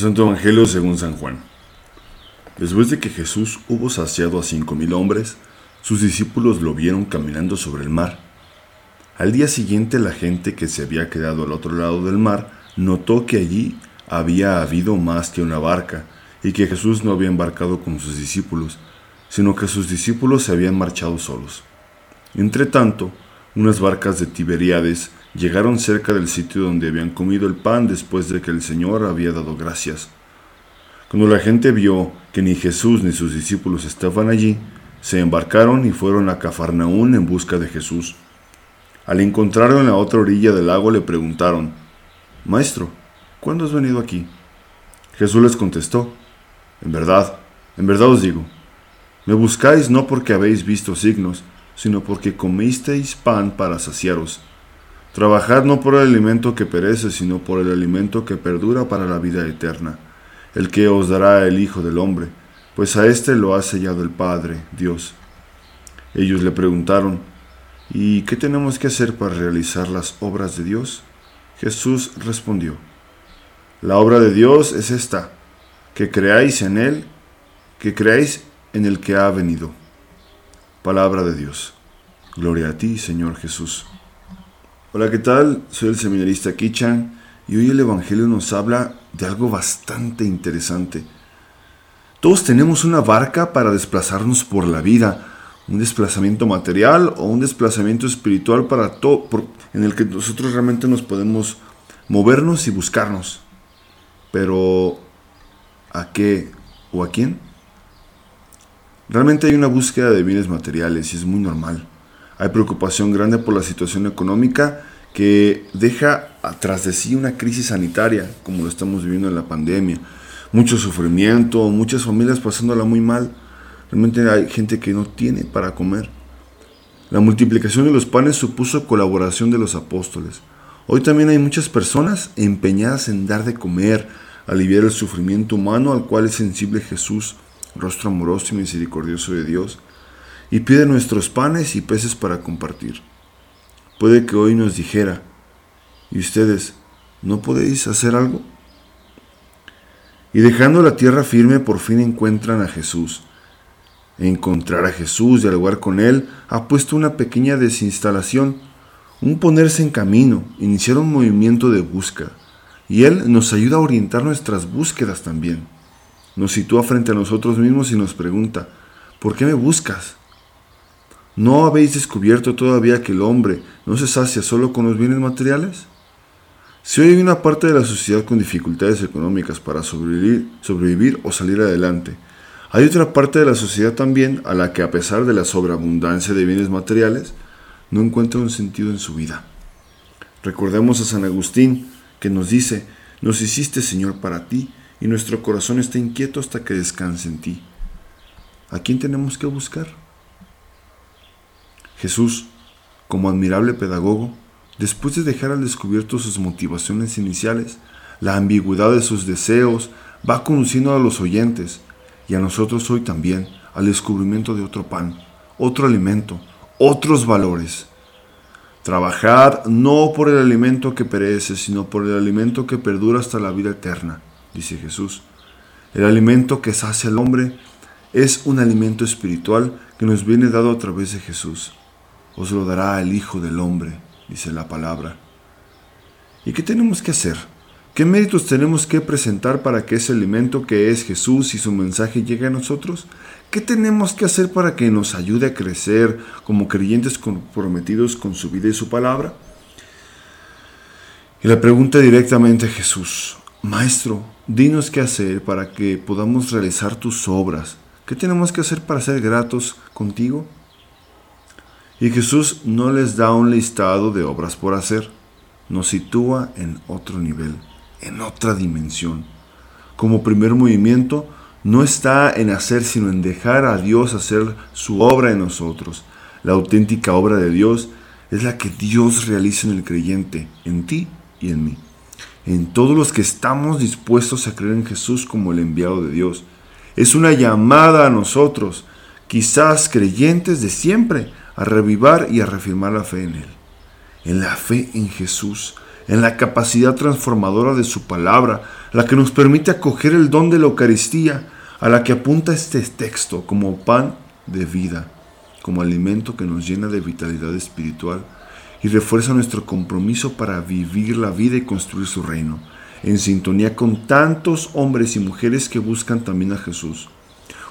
Santo Evangelio según San Juan. Después de que Jesús hubo saciado a cinco mil hombres, sus discípulos lo vieron caminando sobre el mar. Al día siguiente la gente que se había quedado al otro lado del mar notó que allí había habido más que una barca y que Jesús no había embarcado con sus discípulos, sino que sus discípulos se habían marchado solos. Entretanto, unas barcas de Tiberíades llegaron cerca del sitio donde habían comido el pan después de que el Señor había dado gracias. Cuando la gente vio que ni Jesús ni sus discípulos estaban allí, se embarcaron y fueron a Cafarnaún en busca de Jesús. Al encontrarlo en la otra orilla del lago le preguntaron, Maestro, ¿cuándo has venido aquí? Jesús les contestó, En verdad, en verdad os digo, me buscáis no porque habéis visto signos, sino porque comisteis pan para saciaros. Trabajad no por el alimento que perece, sino por el alimento que perdura para la vida eterna, el que os dará el Hijo del Hombre, pues a éste lo ha sellado el Padre, Dios. Ellos le preguntaron, ¿y qué tenemos que hacer para realizar las obras de Dios? Jesús respondió, La obra de Dios es esta, que creáis en Él, que creáis en el que ha venido. Palabra de Dios. Gloria a ti, Señor Jesús. Hola, ¿qué tal? Soy el seminarista Kichan y hoy el Evangelio nos habla de algo bastante interesante. Todos tenemos una barca para desplazarnos por la vida, un desplazamiento material o un desplazamiento espiritual para todo, en el que nosotros realmente nos podemos movernos y buscarnos. Pero, ¿a qué o a quién? Realmente hay una búsqueda de bienes materiales y es muy normal. Hay preocupación grande por la situación económica que deja atrás de sí una crisis sanitaria, como lo estamos viviendo en la pandemia. Mucho sufrimiento, muchas familias pasándola muy mal. Realmente hay gente que no tiene para comer. La multiplicación de los panes supuso colaboración de los apóstoles. Hoy también hay muchas personas empeñadas en dar de comer, aliviar el sufrimiento humano al cual es sensible Jesús, rostro amoroso y misericordioso de Dios y pide nuestros panes y peces para compartir. Puede que hoy nos dijera, ¿y ustedes no podéis hacer algo? Y dejando la tierra firme, por fin encuentran a Jesús. Encontrar a Jesús lugar con Él ha puesto una pequeña desinstalación, un ponerse en camino, iniciar un movimiento de búsqueda. Y Él nos ayuda a orientar nuestras búsquedas también. Nos sitúa frente a nosotros mismos y nos pregunta, ¿por qué me buscas? ¿No habéis descubierto todavía que el hombre no se sacia solo con los bienes materiales? Si hoy hay una parte de la sociedad con dificultades económicas para sobrevivir, o salir adelante, hay otra parte de la sociedad también a la que a pesar de la sobreabundancia de bienes materiales, no encuentra un sentido en su vida. Recordemos a San Agustín que nos dice, nos hiciste Señor para ti y nuestro corazón está inquieto hasta que descanse en ti. ¿A quién tenemos que buscar? Jesús, como admirable pedagogo, después de dejar al descubierto sus motivaciones iniciales, la ambigüedad de sus deseos, va conduciendo a los oyentes y a nosotros hoy también al descubrimiento de otro pan, otro alimento, otros valores. Trabajad no por el alimento que perece, sino por el alimento que perdura hasta la vida eterna, dice Jesús. El alimento que sacia al hombre es un alimento espiritual que nos viene dado a través de Jesús os lo dará el Hijo del Hombre, dice la palabra. ¿Y qué tenemos que hacer? ¿Qué méritos tenemos que presentar para que ese alimento que es Jesús y su mensaje llegue a nosotros? ¿Qué tenemos que hacer para que nos ayude a crecer como creyentes comprometidos con su vida y su palabra? Y le pregunta directamente a Jesús, Maestro, dinos qué hacer para que podamos realizar tus obras. ¿Qué tenemos que hacer para ser gratos contigo? Y Jesús no les da un listado de obras por hacer, nos sitúa en otro nivel, en otra dimensión. Como primer movimiento, no está en hacer, sino en dejar a Dios hacer su obra en nosotros. La auténtica obra de Dios es la que Dios realiza en el creyente, en ti y en mí. En todos los que estamos dispuestos a creer en Jesús como el enviado de Dios. Es una llamada a nosotros, quizás creyentes de siempre, a revivar y a reafirmar la fe en Él. En la fe en Jesús, en la capacidad transformadora de su palabra, la que nos permite acoger el don de la Eucaristía, a la que apunta este texto como pan de vida, como alimento que nos llena de vitalidad espiritual y refuerza nuestro compromiso para vivir la vida y construir su reino, en sintonía con tantos hombres y mujeres que buscan también a Jesús.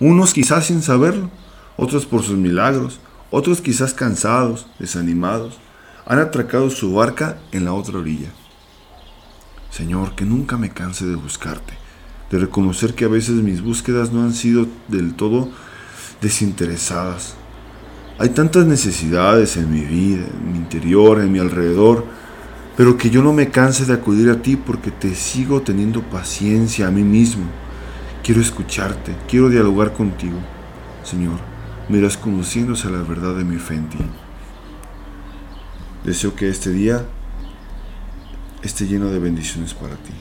Unos quizás sin saberlo, otros por sus milagros, otros quizás cansados, desanimados, han atracado su barca en la otra orilla. Señor, que nunca me canse de buscarte, de reconocer que a veces mis búsquedas no han sido del todo desinteresadas. Hay tantas necesidades en mi vida, en mi interior, en mi alrededor, pero que yo no me canse de acudir a ti porque te sigo teniendo paciencia a mí mismo. Quiero escucharte, quiero dialogar contigo. Señor, me irás conociéndose a la verdad de mi fe en ti. Deseo que este día esté lleno de bendiciones para ti.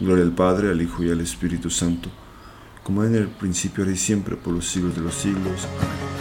Gloria al Padre, al Hijo y al Espíritu Santo, como en el principio, ahora y siempre, por los siglos de los siglos. Amén.